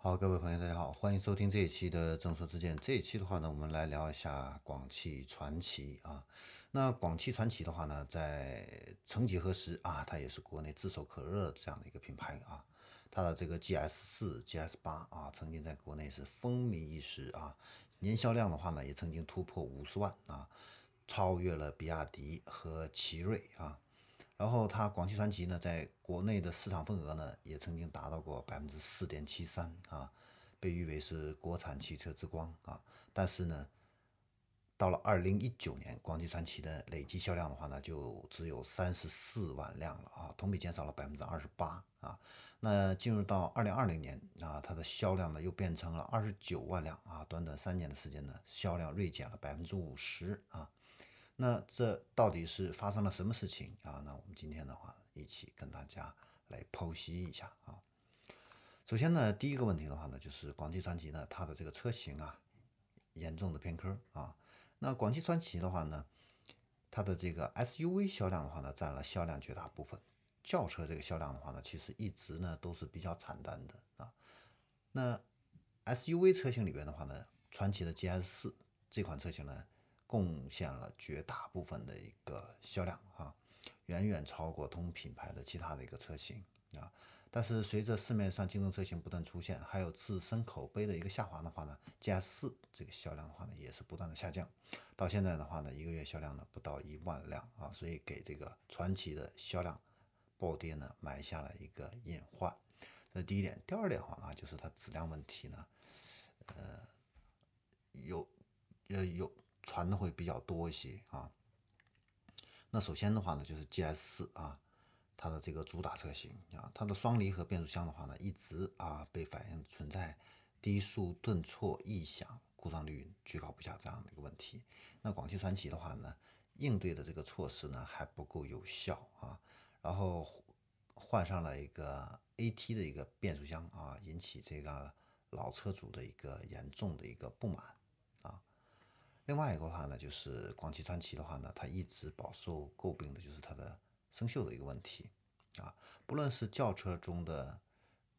好，各位朋友，大家好，欢迎收听这一期的正说之见。这一期的话呢，我们来聊一下广汽传祺啊。那广汽传祺的话呢，在曾几何时啊，它也是国内炙手可热这样的一个品牌啊。它的这个 GS 四、GS 八啊，曾经在国内是风靡一时啊。年销量的话呢，也曾经突破五十万啊，超越了比亚迪和奇瑞啊。然后它广汽传祺呢，在国内的市场份额呢，也曾经达到过百分之四点七三啊，被誉为是国产汽车之光啊。但是呢，到了二零一九年，广汽传祺的累计销量的话呢，就只有三十四万辆了啊，同比减少了百分之二十八啊。那进入到二零二零年啊，它的销量呢又变成了二十九万辆啊，短短三年的时间呢，销量锐减了百分之五十啊。那这到底是发生了什么事情啊？那我们今天的话，一起跟大家来剖析一下啊。首先呢，第一个问题的话呢，就是广汽传祺呢，它的这个车型啊，严重的偏科啊。那广汽传祺的话呢，它的这个 SUV 销量的话呢，占了销量绝大部分。轿车这个销量的话呢，其实一直呢都是比较惨淡的啊。那 SUV 车型里边的话呢，传祺的 GS 四这款车型呢。贡献了绝大部分的一个销量啊，远远超过同品牌的其他的一个车型啊。但是随着市面上竞争车型不断出现，还有自身口碑的一个下滑的话呢，GS 四这个销量的话呢也是不断的下降。到现在的话呢，一个月销量呢不到一万辆啊，所以给这个传奇的销量暴跌呢埋下了一个隐患。这第一点。第二点的话啊，就是它质量问题呢，呃，有呃有。传的会比较多一些啊。那首先的话呢，就是 GS 四啊，它的这个主打车型啊，它的双离合变速箱的话呢，一直啊被反映存在低速顿挫异响、故障率居高不下这样的一个问题。那广汽传祺的话呢，应对的这个措施呢还不够有效啊，然后换上了一个 AT 的一个变速箱啊，引起这个老车主的一个严重的一个不满。另外一个话呢，就是广汽传祺的话呢，它一直饱受诟病的就是它的生锈的一个问题啊。不论是轿车中的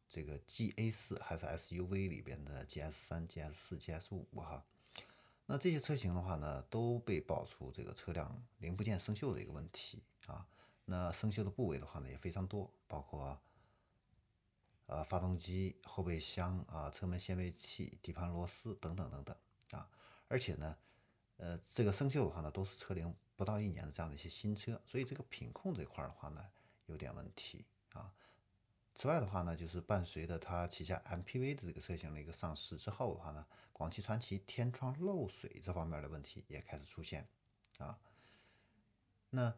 这个 GA 四，还是 SUV 里边的 GS 三、GS 四、GS 五哈，那这些车型的话呢，都被爆出这个车辆零部件生锈的一个问题啊。那生锈的部位的话呢，也非常多，包括呃发动机、后备箱啊、车门限位器、底盘螺丝等等等等啊，而且呢。呃，这个生锈的话呢，都是车龄不到一年的这样的一些新车，所以这个品控这块的话呢，有点问题啊。此外的话呢，就是伴随着它旗下 MPV 的这个车型的一个上市之后的话呢，广汽传祺天窗漏水这方面的问题也开始出现啊。那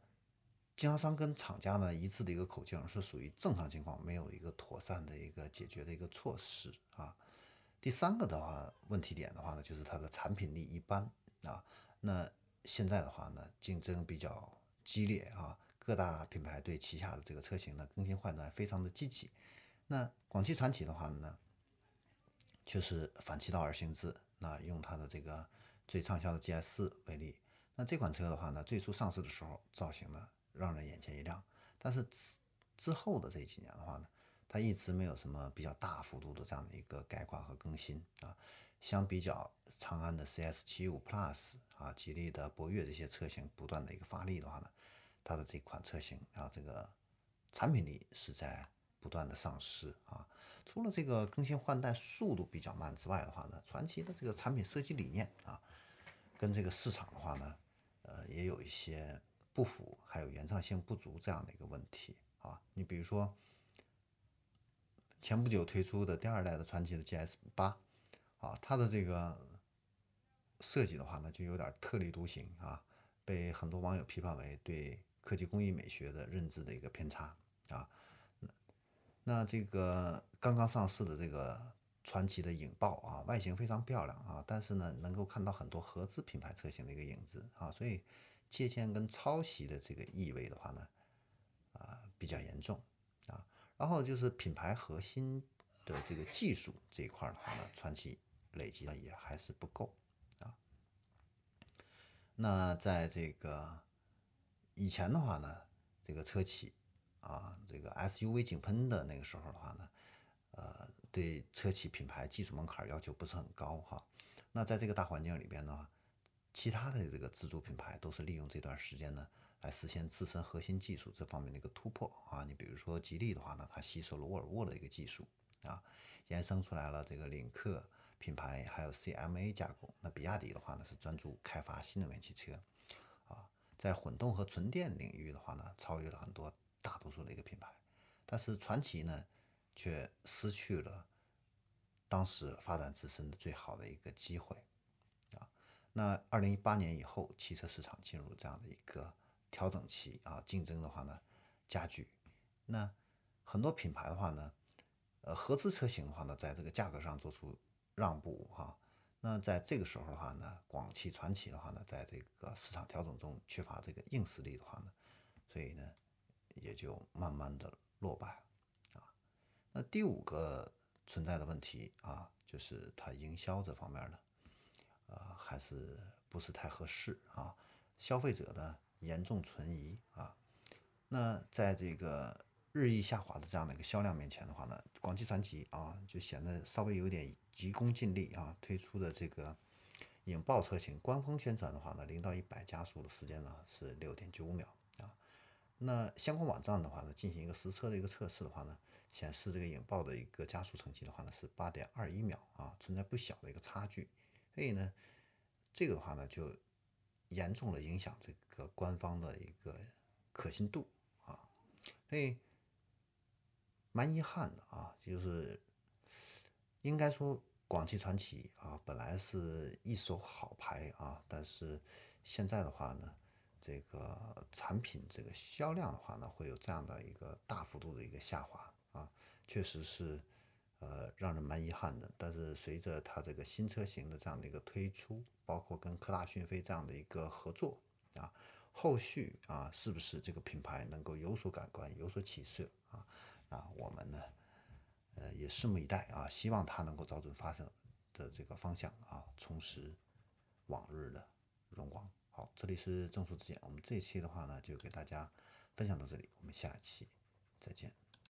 经销商跟厂家呢一致的一个口径是属于正常情况，没有一个妥善的一个解决的一个措施啊。第三个的话，问题点的话呢，就是它的产品力一般。啊，那现在的话呢，竞争比较激烈啊，各大品牌对旗下的这个车型呢更新换代非常的积极。那广汽传祺的话呢，却是反其道而行之。那用它的这个最畅销的 GS 四为例，那这款车的话呢，最初上市的时候造型呢让人眼前一亮，但是之之后的这几年的话呢，它一直没有什么比较大幅度的这样的一个改款和更新啊。相比较长安的 CS 七五 Plus 啊，吉利的博越这些车型不断的一个发力的话呢，它的这款车型啊，这个产品力是在不断的丧失啊。除了这个更新换代速度比较慢之外的话呢，传祺的这个产品设计理念啊，跟这个市场的话呢，呃，也有一些不符，还有原创性不足这样的一个问题啊。你比如说前不久推出的第二代的传祺的 GS 八。啊，它的这个设计的话呢，就有点特立独行啊，被很多网友批判为对科技工艺美学的认知的一个偏差啊。那这个刚刚上市的这个传祺的影豹啊，外形非常漂亮啊，但是呢，能够看到很多合资品牌车型的一个影子啊，所以借鉴跟抄袭的这个意味的话呢，啊比较严重。然后就是品牌核心的这个技术这一块的话呢，传奇。累积的也还是不够啊。那在这个以前的话呢，这个车企啊，这个 SUV 井喷的那个时候的话呢，呃，对车企品牌技术门槛要求不是很高哈。那在这个大环境里边呢，其他的这个自主品牌都是利用这段时间呢，来实现自身核心技术这方面的一个突破啊。你比如说吉利的话呢，它吸收了沃尔沃的一个技术啊，衍生出来了这个领克品牌，还有 CMA 架构。那比亚迪的话呢，是专注开发新能源汽车啊，在混动和纯电领域的话呢，超越了很多大多数的一个品牌。但是传祺呢？却失去了当时发展自身的最好的一个机会啊！那二零一八年以后，汽车市场进入这样的一个调整期啊，竞争的话呢加剧。那很多品牌的话呢，呃，合资车型的话呢，在这个价格上做出让步哈。那在这个时候的话呢，广汽传祺的话呢，在这个市场调整中缺乏这个硬实力的话呢，所以呢，也就慢慢的落败啊。那第五个存在的问题啊，就是它营销这方面呢，呃，还是不是太合适啊？消费者呢严重存疑啊。那在这个日益下滑的这样的一个销量面前的话呢，广汽传祺啊就显得稍微有点急功近利啊，推出的这个影豹车型官方宣传的话呢，零到一百加速的时间呢是六点九五秒啊。那相关网站的话呢，进行一个实车的一个测试的话呢。显示这个引爆的一个加速成绩的话呢是八点二一秒啊，存在不小的一个差距，所以呢，这个的话呢就严重的影响这个官方的一个可信度啊，所以蛮遗憾的啊，就是应该说广汽传祺啊本来是一手好牌啊，但是现在的话呢。这个产品这个销量的话呢，会有这样的一个大幅度的一个下滑啊，确实是让人蛮遗憾的。但是随着它这个新车型的这样的一个推出，包括跟科大讯飞这样的一个合作啊，后续啊是不是这个品牌能够有所改观、有所起色啊？啊，我们呢呃也拭目以待啊，希望它能够找准发生的这个方向啊，重拾往日的荣光。好，这里是正说之见。我们这一期的话呢，就给大家分享到这里，我们下期再见。